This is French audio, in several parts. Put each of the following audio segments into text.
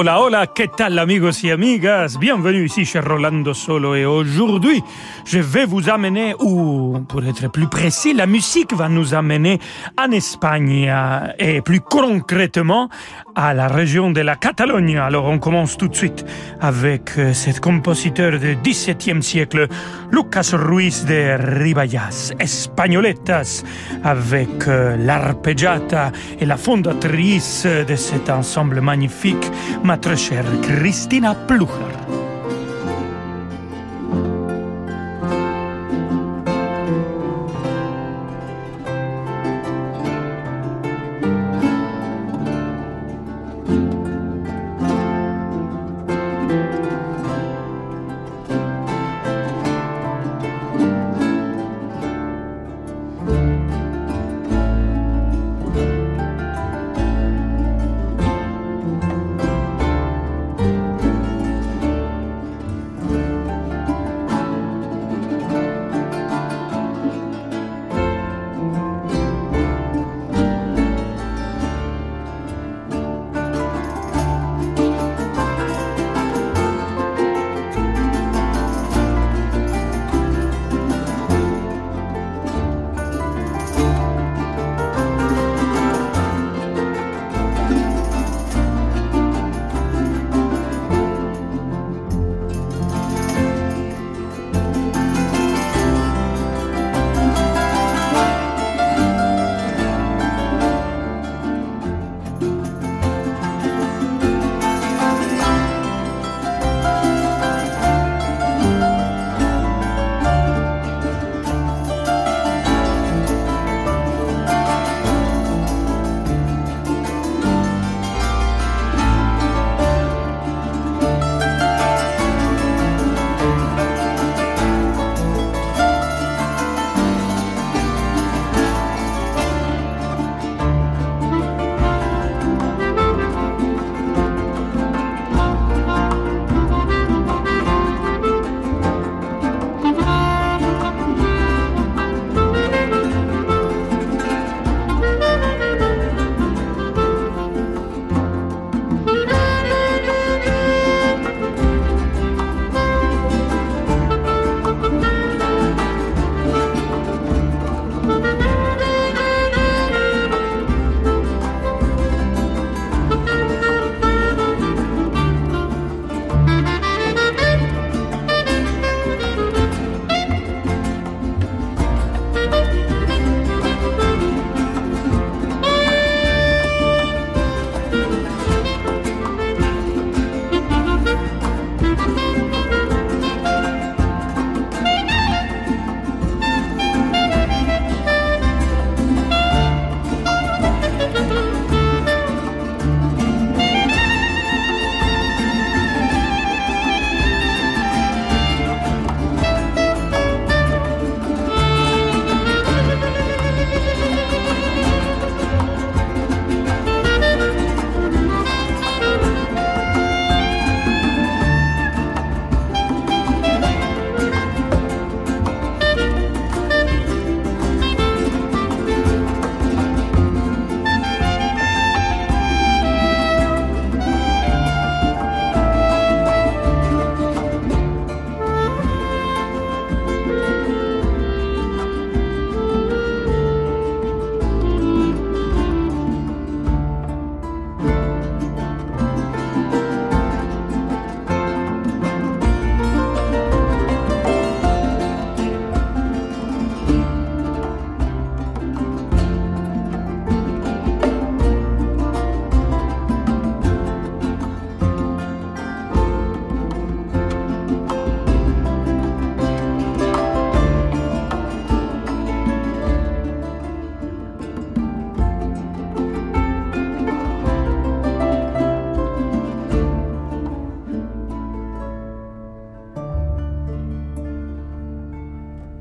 Hola, hola, ¿qué tal amigos y amigas? Bienvenue ici chez Rolando Solo et aujourd'hui, je vais vous amener, ou pour être plus précis, la musique va nous amener en Espagne et plus concrètement à la région de la Catalogne. Alors on commence tout de suite avec euh, cet compositeur du XVIIe siècle, Lucas Ruiz de Ribayas, Espagnoletas, avec euh, l'arpeggiata et la fondatrice de cet ensemble magnifique, ma très chère Christina Plucher.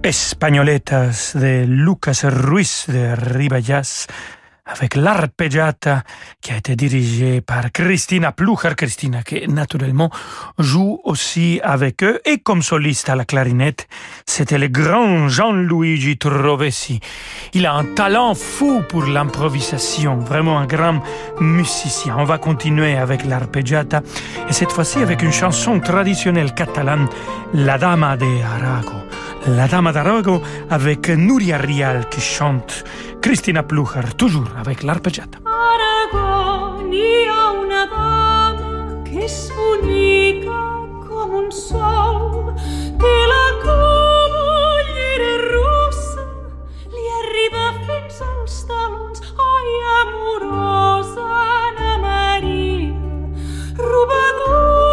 Españoletas de Lucas Ruiz de Ribayas avec l'arpeggiata qui a été dirigée par Christina Plucher. Christina qui naturellement joue aussi avec eux et comme soliste à la clarinette, c'était le grand Jean-Luigi Trovesi. Il a un talent fou pour l'improvisation, vraiment un grand musicien. On va continuer avec l'arpeggiata et cette fois-ci avec une chanson traditionnelle catalane, La Dama de Arago. La Dama d'Arago avec Nuria Rial qui chante Cristina Plucher, toujours avec l'arpeggiata. Aragon, hi ha una dama que és bonica com un sol, que la cobollera russa li arriba fins als talons. Ai, amorosa Anna Maria, robadora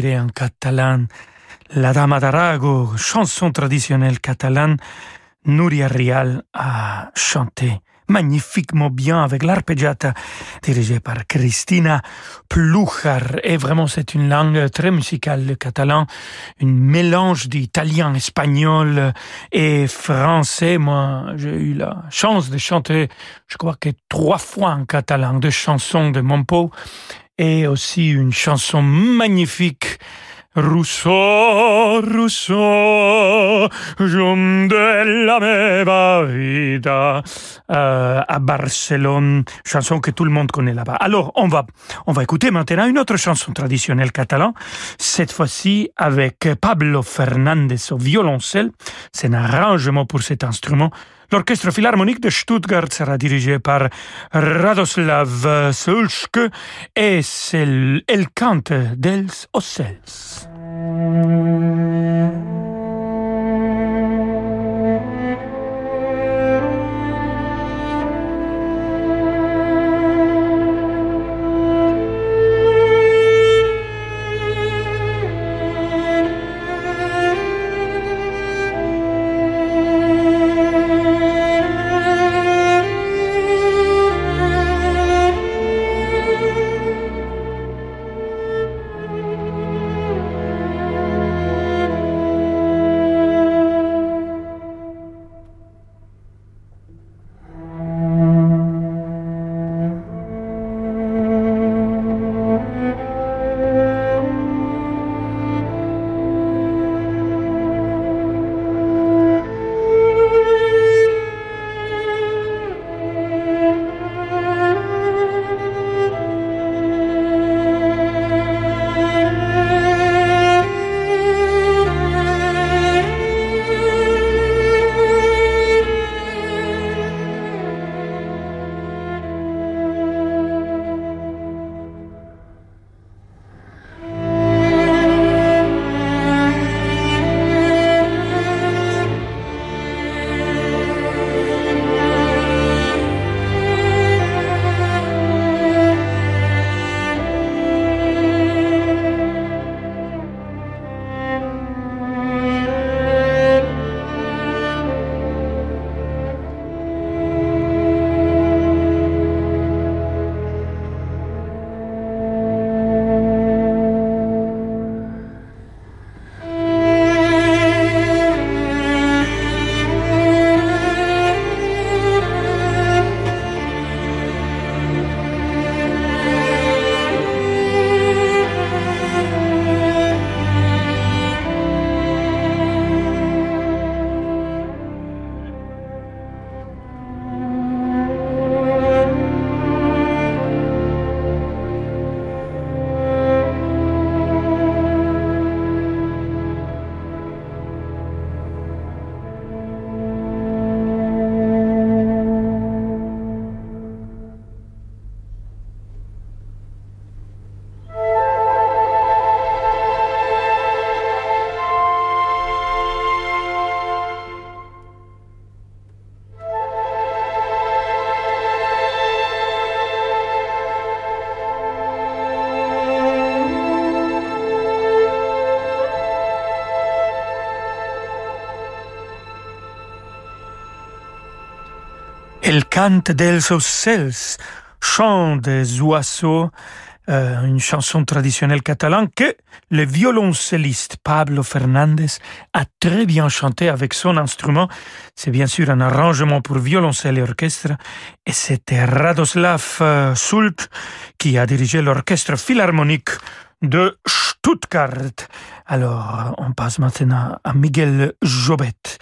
dirait en catalan. La Dama d'Arago, chanson traditionnelle catalane, Nuria Rial a chanté magnifiquement bien avec l'arpeggiata dirigée par Christina Plucher. Et vraiment, c'est une langue très musicale, le catalan, un mélange d'italien, espagnol et français. Moi, j'ai eu la chance de chanter, je crois que trois fois en catalan, deux chansons de mon pot et aussi une chanson magnifique. Rousseau, Rousseau, la meva vida euh, à Barcelone, chanson que tout le monde connaît là-bas. Alors, on va, on va écouter maintenant une autre chanson traditionnelle catalane, cette fois-ci avec Pablo Fernandez au violoncelle. C'est un arrangement pour cet instrument. L'orchestre philharmonique de Stuttgart sera dirigé par Radoslav Sulske et c'est El Cante dels Ocells. Cante dels chant des oiseaux, euh, une chanson traditionnelle catalane que le violoncelliste Pablo Fernandez a très bien chanté avec son instrument. C'est bien sûr un arrangement pour violoncelle et orchestre et c'était Radoslav euh, Sult qui a dirigé l'orchestre philharmonique de Stuttgart. Alors, on passe maintenant à Miguel Jobet.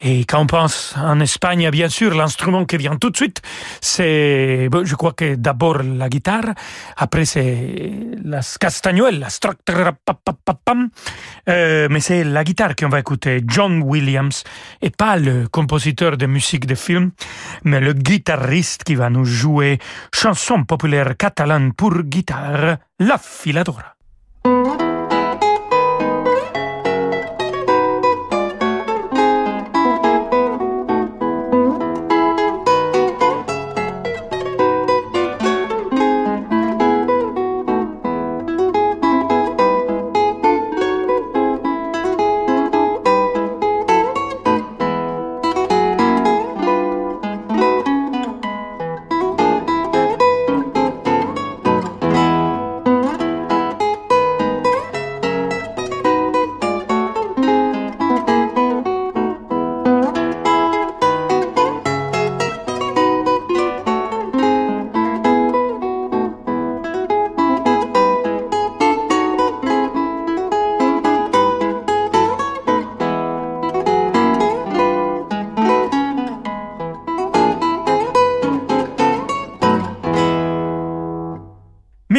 Et quand on pense en Espagne, bien sûr, l'instrument qui vient tout de suite, c'est, je crois que d'abord la guitare, après c'est la castagnuelle, la euh, mais c'est la guitare qu'on va écouter, John Williams, et pas le compositeur de musique de film, mais le guitariste qui va nous jouer chanson populaire catalane pour guitare, La Filadora.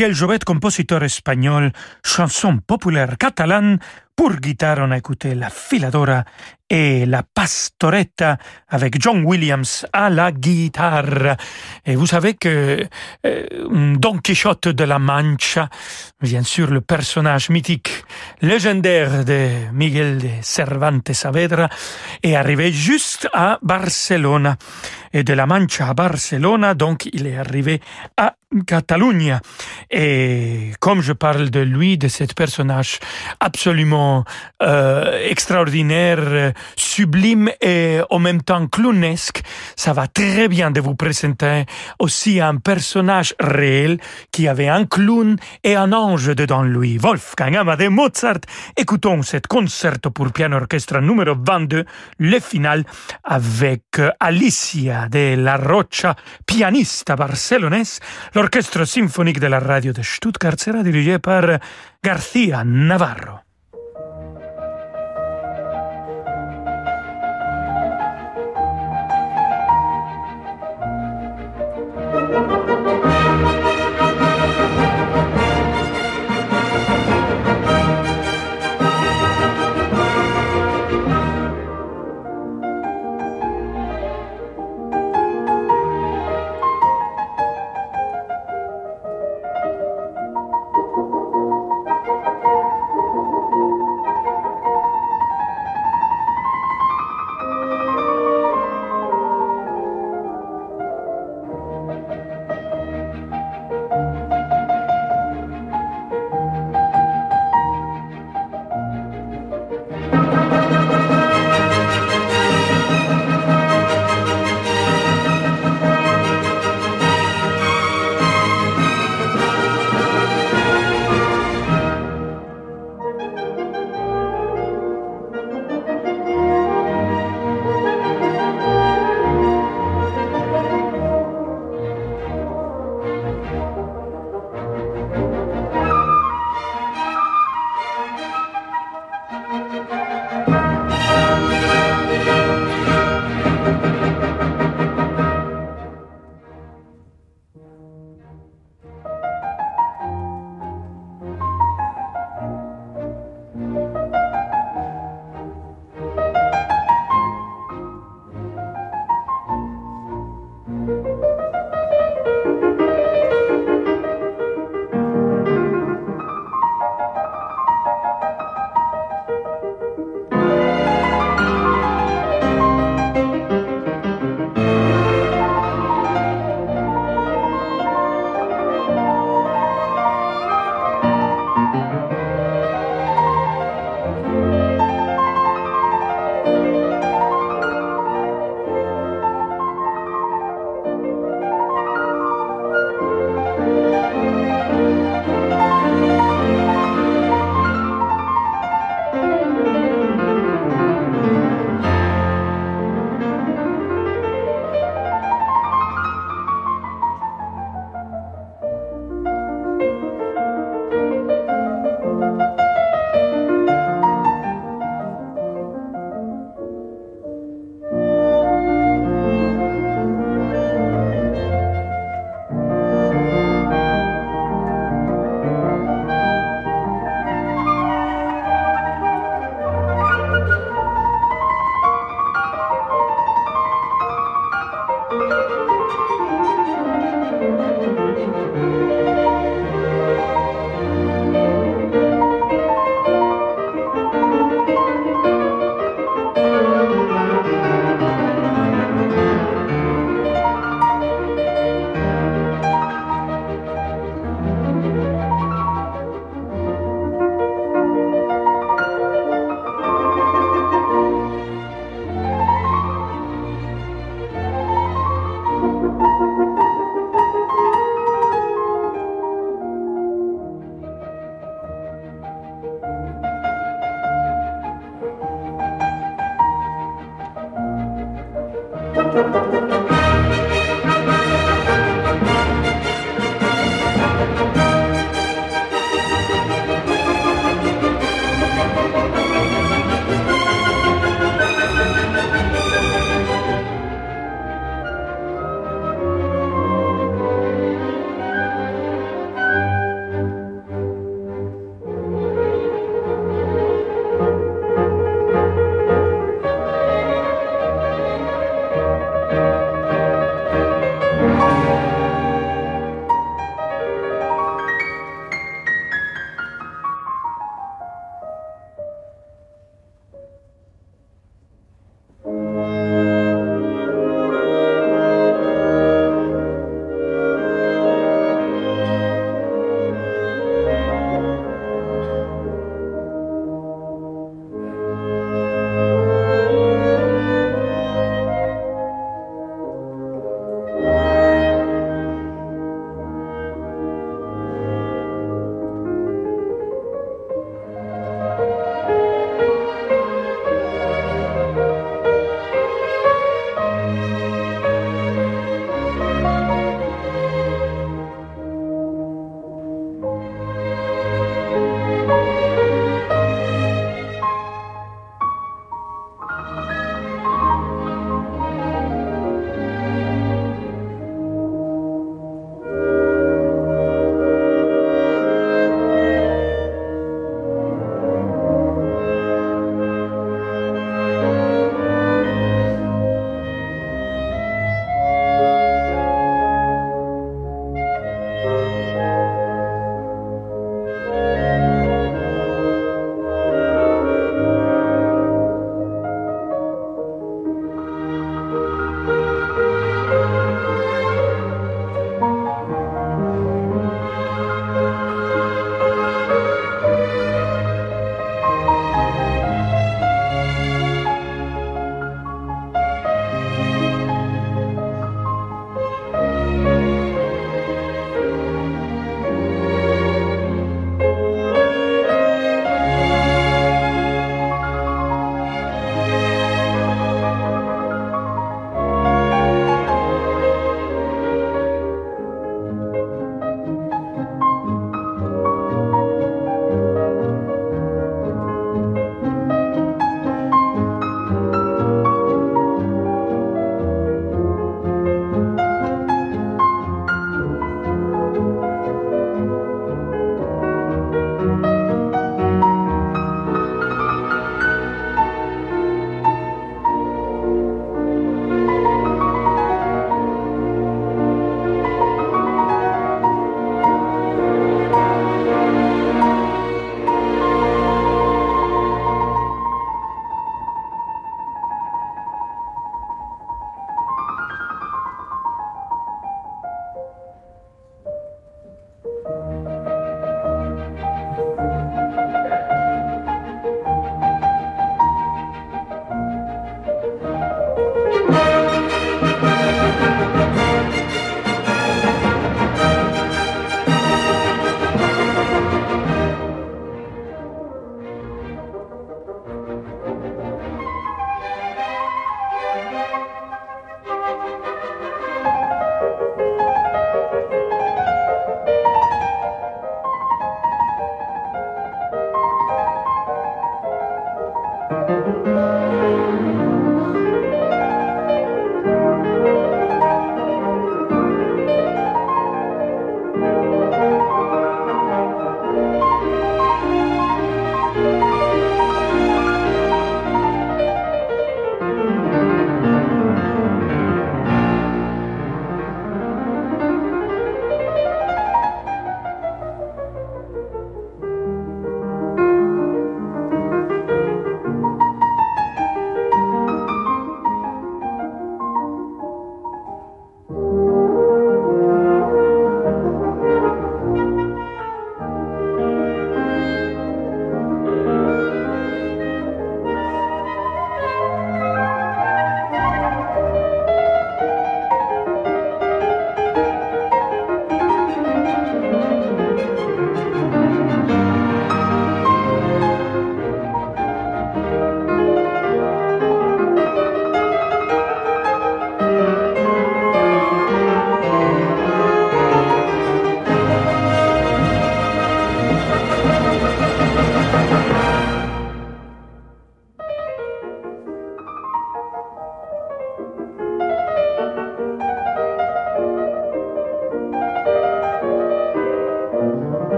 Miguel Jobet, compositeur espagnol, chanson populaire catalane, pour guitare on a écouté La Filadora et La Pastoretta avec John Williams à la guitare. Et vous savez que euh, Don Quichotte de la Mancha, bien sûr le personnage mythique, légendaire de Miguel de Cervantes Saavedra, est arrivé juste à Barcelone. Et de la Mancha à Barcelone, donc il est arrivé à Catalunya. Et comme je parle de lui, de cet personnage absolument euh, extraordinaire, sublime et en même temps clownesque, ça va très bien de vous présenter aussi un personnage réel qui avait un clown et un ange dedans lui. Wolfgang Amadeus Mozart. Écoutons cet concerto pour piano orchestre numéro 22, le final avec Alicia de la Rocha, pianista barcelonaise. L'orchestre symphonique de la radio de Stuttgart sera dirigé par García Navarro.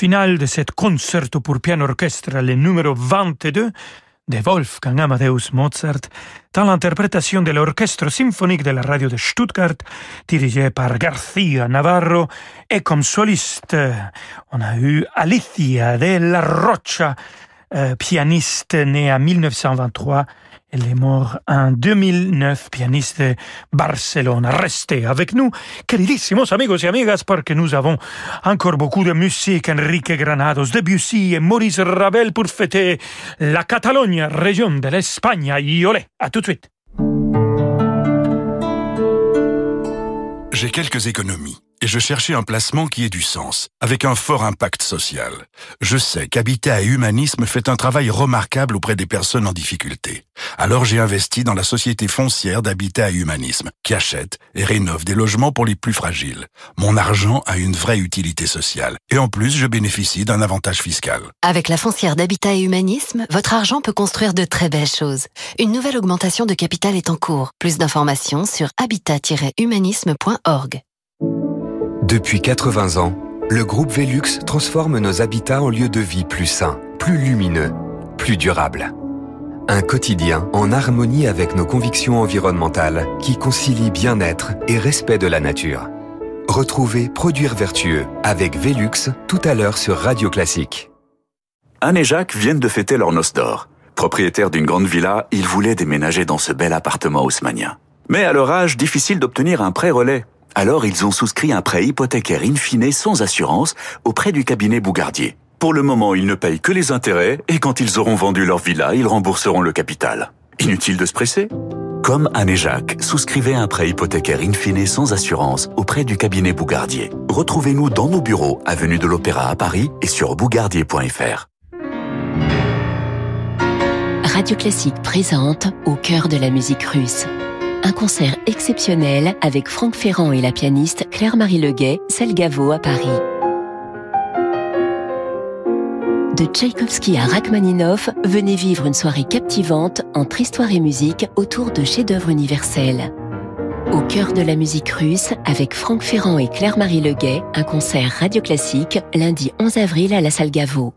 Le final de cette concerto pour piano orchestre, le numéro 22 de Wolfgang Amadeus Mozart, dans l'interprétation de l'orchestre symphonique de la radio de Stuttgart, dirigé par García Navarro, et comme soliste, on a eu Alicia de la Rocha, euh, pianiste née en 1923 elle est morte en 2009, pianiste de Barcelone. Restez avec nous, queridísimos amigos y amigas, porque nous avons encore beaucoup de musique. Enrique Granados, Debussy et Maurice Ravel pour fêter la Catalogne, région de l'Espagne. Yolé, à tout de suite. J'ai quelques économies et je cherchais un placement qui ait du sens, avec un fort impact social. Je sais qu'Habitat et Humanisme fait un travail remarquable auprès des personnes en difficulté. Alors j'ai investi dans la société foncière d'Habitat et Humanisme, qui achète et rénove des logements pour les plus fragiles. Mon argent a une vraie utilité sociale, et en plus je bénéficie d'un avantage fiscal. Avec la foncière d'Habitat et Humanisme, votre argent peut construire de très belles choses. Une nouvelle augmentation de capital est en cours. Plus d'informations sur habitat-humanisme.org. Depuis 80 ans, le groupe Velux transforme nos habitats en lieux de vie plus sains, plus lumineux, plus durables. Un quotidien en harmonie avec nos convictions environnementales qui concilie bien-être et respect de la nature. Retrouvez Produire vertueux avec Velux tout à l'heure sur Radio Classique. Anne et Jacques viennent de fêter leur noce d'or. Propriétaires d'une grande villa, ils voulaient déménager dans ce bel appartement haussmanien. Mais à leur âge, difficile d'obtenir un prêt relais. Alors ils ont souscrit un prêt hypothécaire in fine sans assurance auprès du cabinet Bougardier. Pour le moment, ils ne payent que les intérêts et quand ils auront vendu leur villa, ils rembourseront le capital. Inutile de se presser Comme Anne et Jacques, souscrivez un prêt hypothécaire in fine sans assurance auprès du cabinet Bougardier. Retrouvez-nous dans nos bureaux, avenue de l'Opéra à Paris et sur bougardier.fr. Radio Classique présente Au cœur de la musique russe. Un concert exceptionnel avec Franck Ferrand et la pianiste Claire-Marie Leguet, Selgavo à Paris. De Tchaïkovski à Rachmaninoff, venez vivre une soirée captivante entre histoire et musique autour de chefs-d'œuvre universels. Au cœur de la musique russe, avec Franck Ferrand et Claire-Marie Leguet, un concert radio classique lundi 11 avril à la salle Gaveau.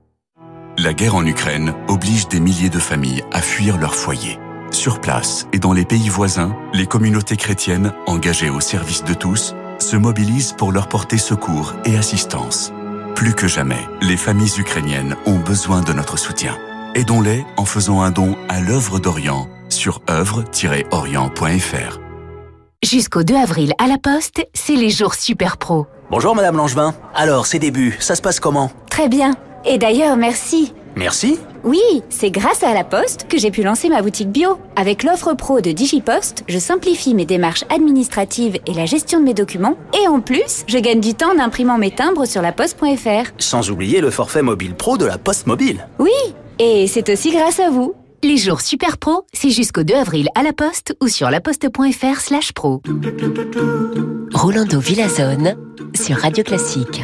La guerre en Ukraine oblige des milliers de familles à fuir leur foyer. Sur place et dans les pays voisins, les communautés chrétiennes, engagées au service de tous, se mobilisent pour leur porter secours et assistance. Plus que jamais, les familles ukrainiennes ont besoin de notre soutien. Aidons-les en faisant un don à l'œuvre d'Orient sur œuvre-orient.fr. Jusqu'au 2 avril à la Poste, c'est les jours super pro. Bonjour Madame Langevin. Alors, ces débuts, ça se passe comment? Très bien. Et d'ailleurs, merci. Merci. Oui, c'est grâce à la Poste que j'ai pu lancer ma boutique bio. Avec l'offre pro de DigiPost, je simplifie mes démarches administratives et la gestion de mes documents. Et en plus, je gagne du temps en imprimant mes timbres sur la poste.fr. Sans oublier le forfait mobile pro de la Poste Mobile. Oui, et c'est aussi grâce à vous. Les jours super pro, c'est jusqu'au 2 avril à la Poste ou sur laposte.fr slash pro. Rolando Villazone sur Radio Classique.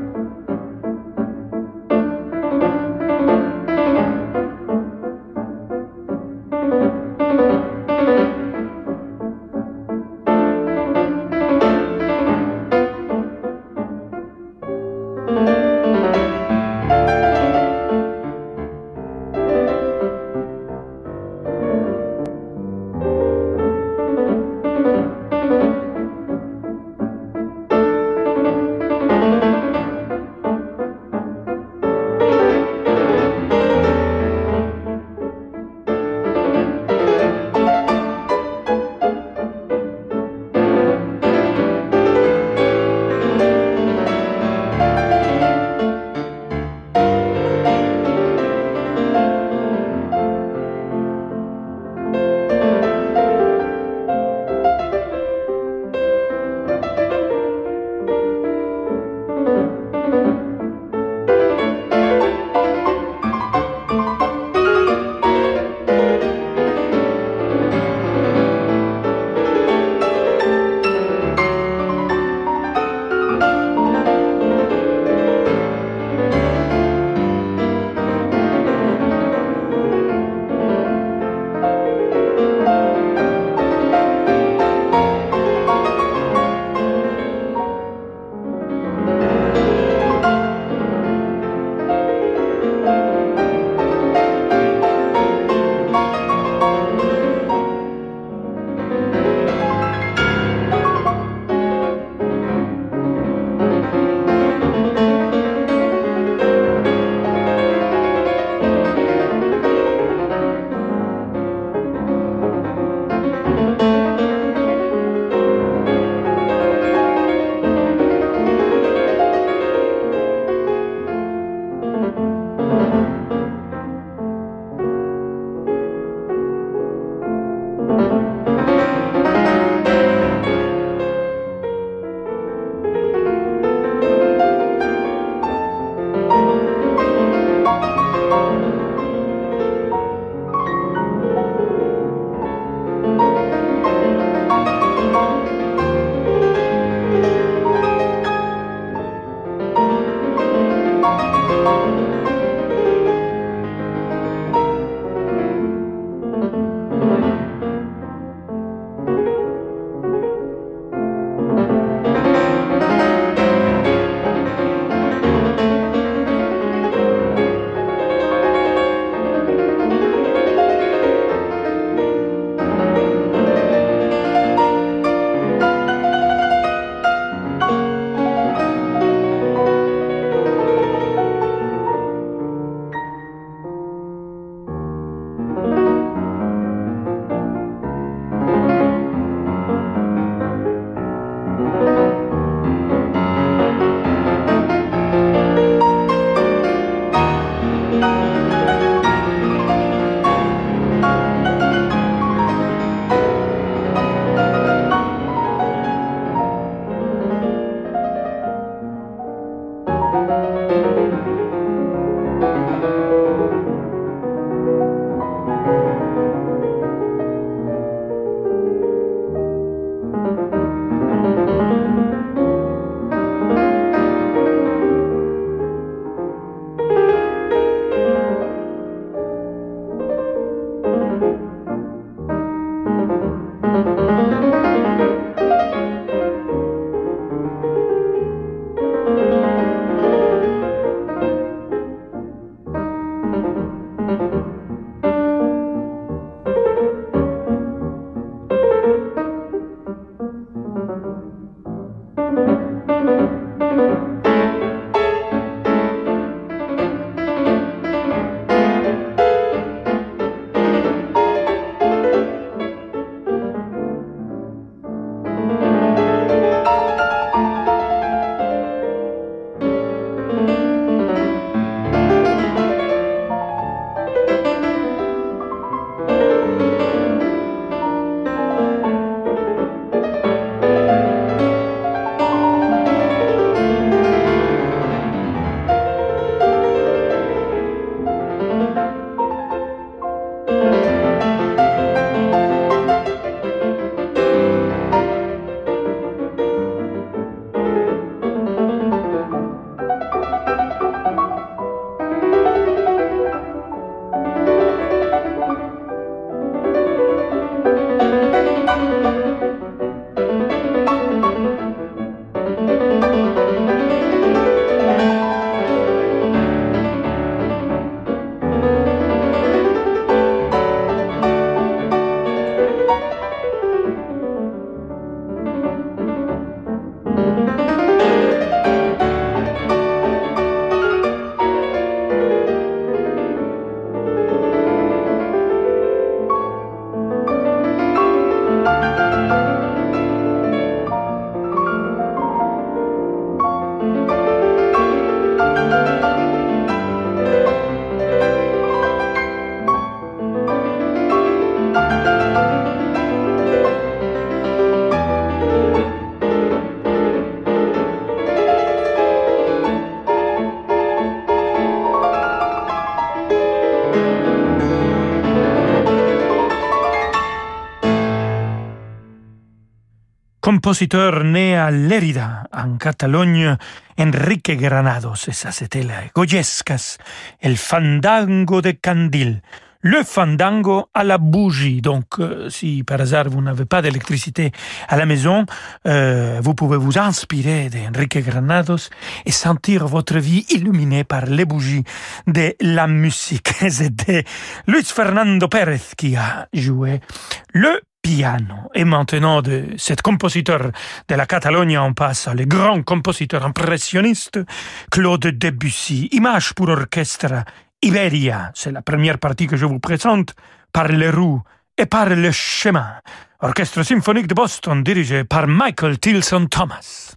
né à Lérida, en Catalogne, Enrique Granados, et ça c'était Goyescas, el fandango de Candil, le fandango à la bougie. Donc, euh, si par hasard vous n'avez pas d'électricité à la maison, euh, vous pouvez vous inspirer d'Enrique Granados et sentir votre vie illuminée par les bougies de la musique. C'était Luis Fernando Pérez qui a joué le piano. Et maintenant, de cet compositeur de la Catalogne, on passe à le grand compositeur impressionniste Claude Debussy. Image pour orchestre Iberia, c'est la première partie que je vous présente, par les roues et par le chemin. Orchestre symphonique de Boston dirigé par Michael Tilson Thomas.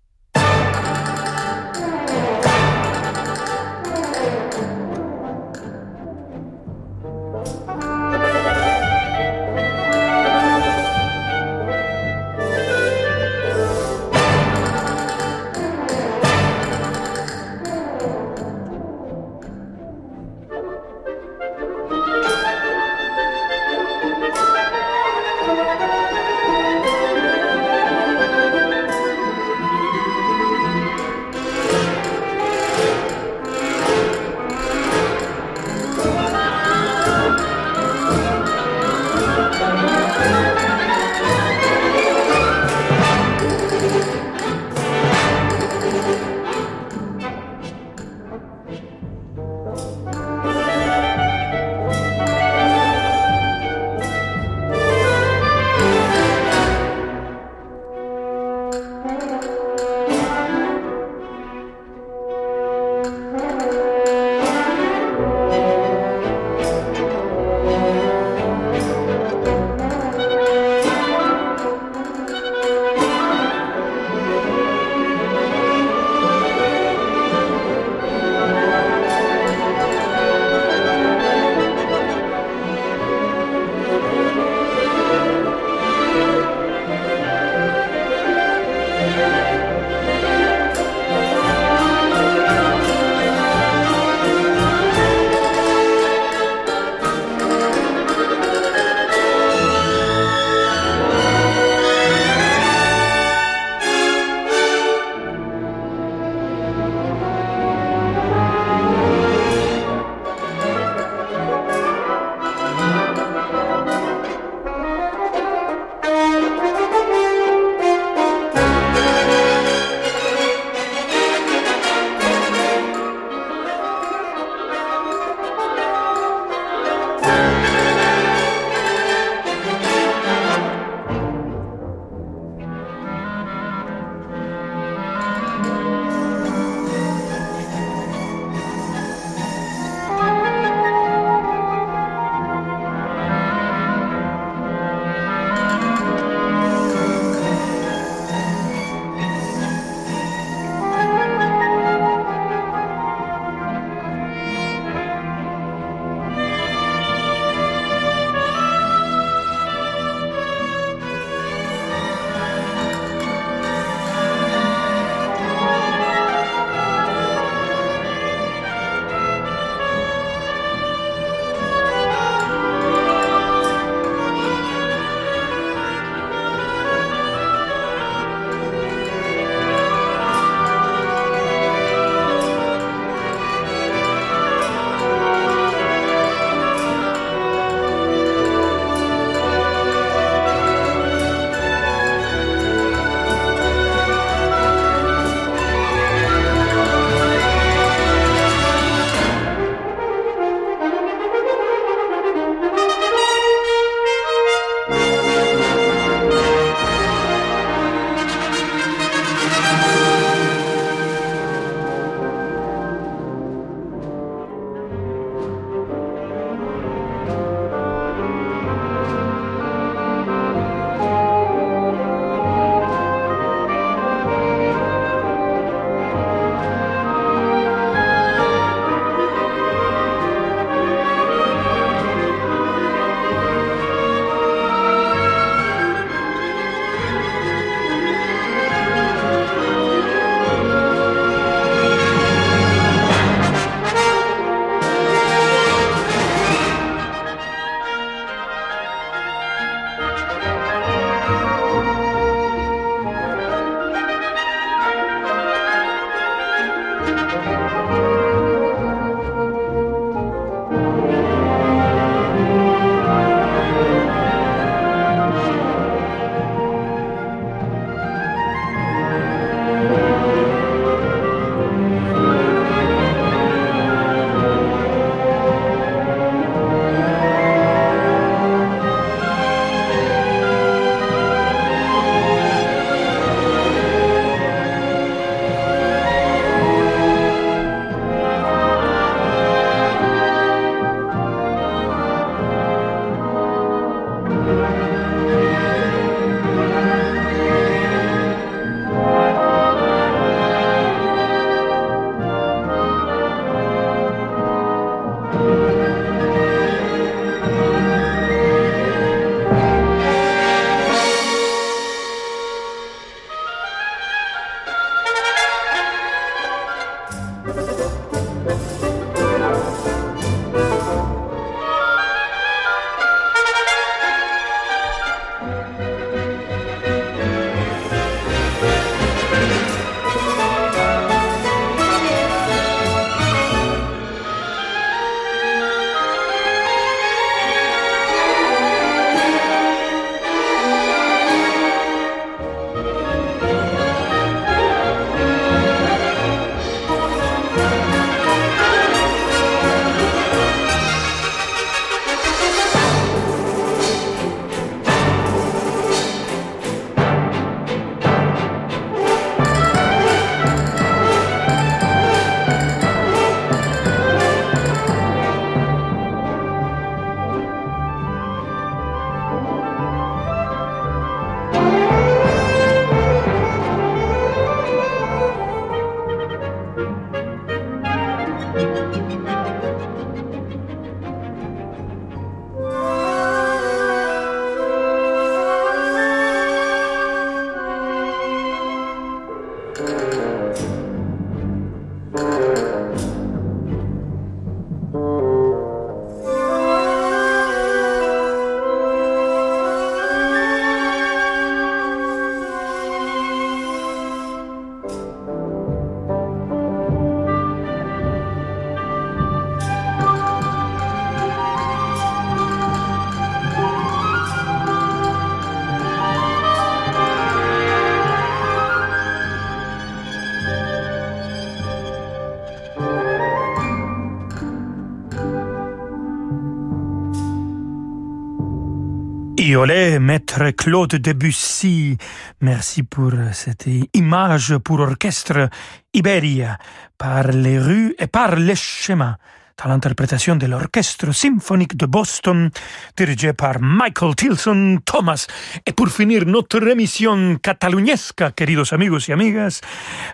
Maître Claude Debussy. Merci pour cette image pour orchestre Iberia par les rues et par les chemins dans l'interprétation de l'Orchestre symphonique de Boston, dirigé par Michael Tilson Thomas. Et pour finir notre émission cataluñesca, queridos amigos y amigas,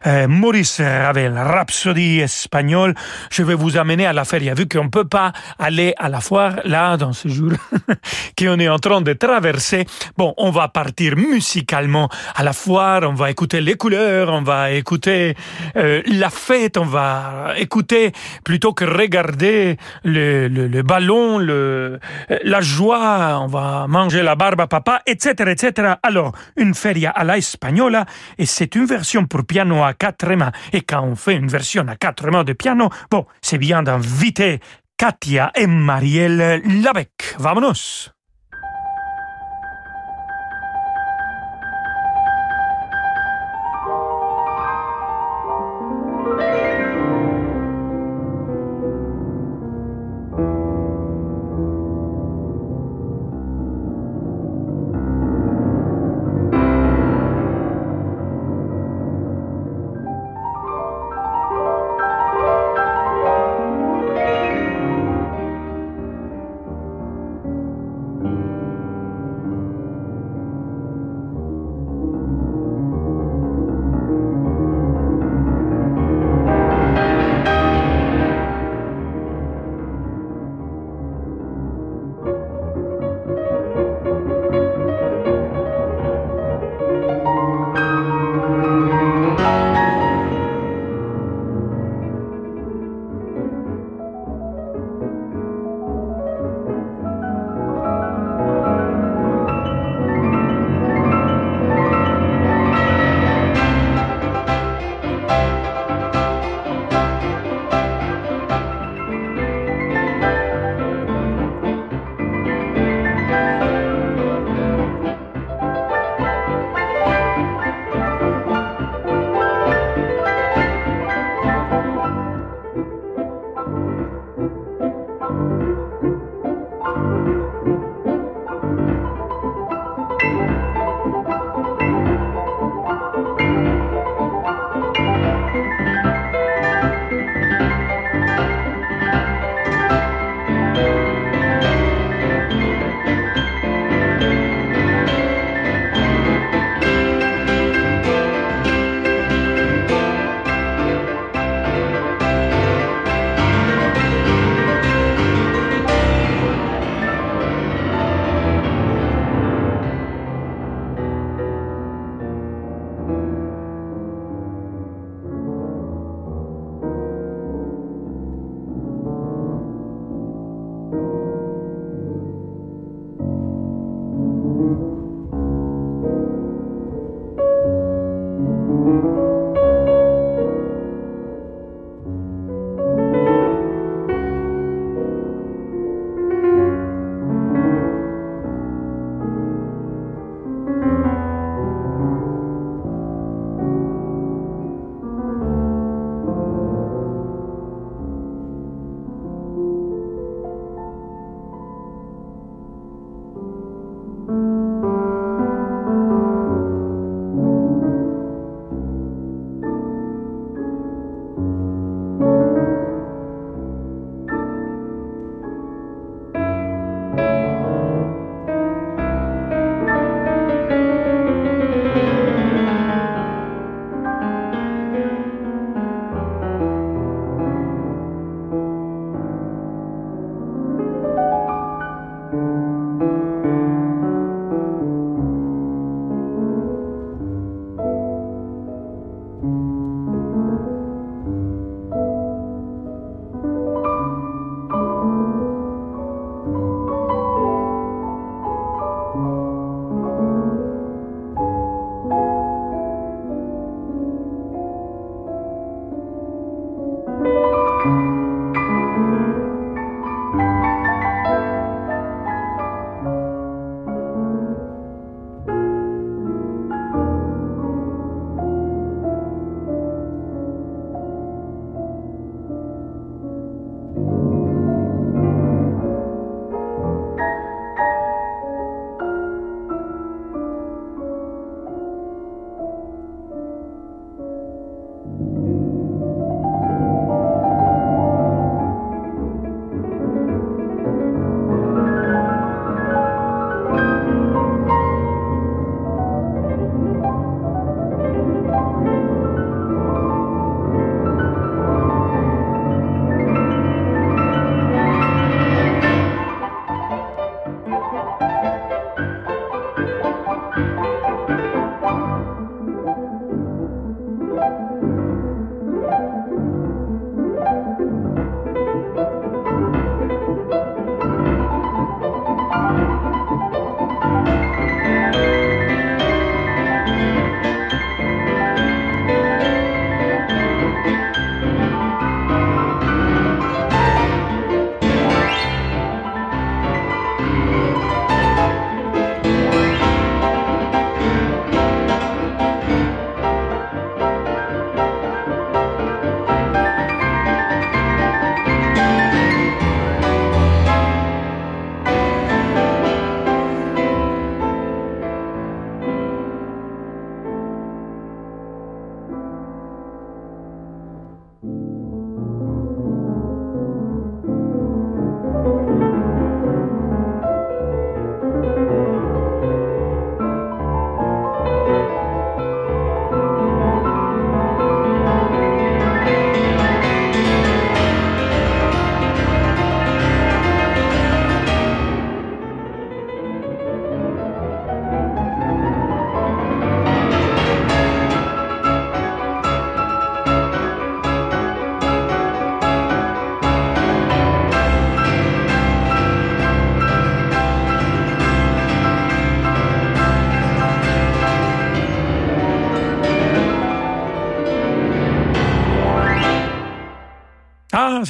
euh, Maurice Ravel, Rhapsodie espagnole, je vais vous amener à la feria, vu qu'on ne peut pas aller à la foire là, dans ce jour qu'on est en train de traverser. Bon, on va partir musicalement à la foire, on va écouter les couleurs, on va écouter euh, la fête, on va écouter plutôt que regarder le, le, le, ballon, le, la joie, on va manger la barbe à papa, etc., etc. Alors, une feria à la espagnola, et c'est une version pour piano à quatre mains. Et quand on fait une version à quatre mains de piano, bon, c'est bien d'inviter Katia et Marielle Labec. Vamonos!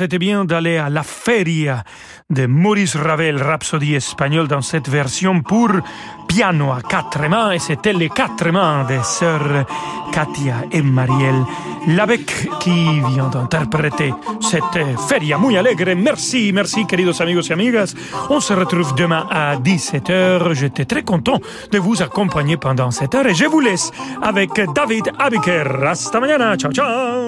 C'était bien d'aller à la feria de Maurice Ravel, Rhapsodie espagnole, dans cette version pour piano à quatre mains, et c'était les quatre mains des sœurs Katia et Marielle Labec qui vient d'interpréter cette feria muy alegre. Merci, merci, queridos amigos y amigas. On se retrouve demain à 17h. J'étais très content de vous accompagner pendant cette heure et je vous laisse avec David Abiker. Hasta mañana. Ciao, ciao.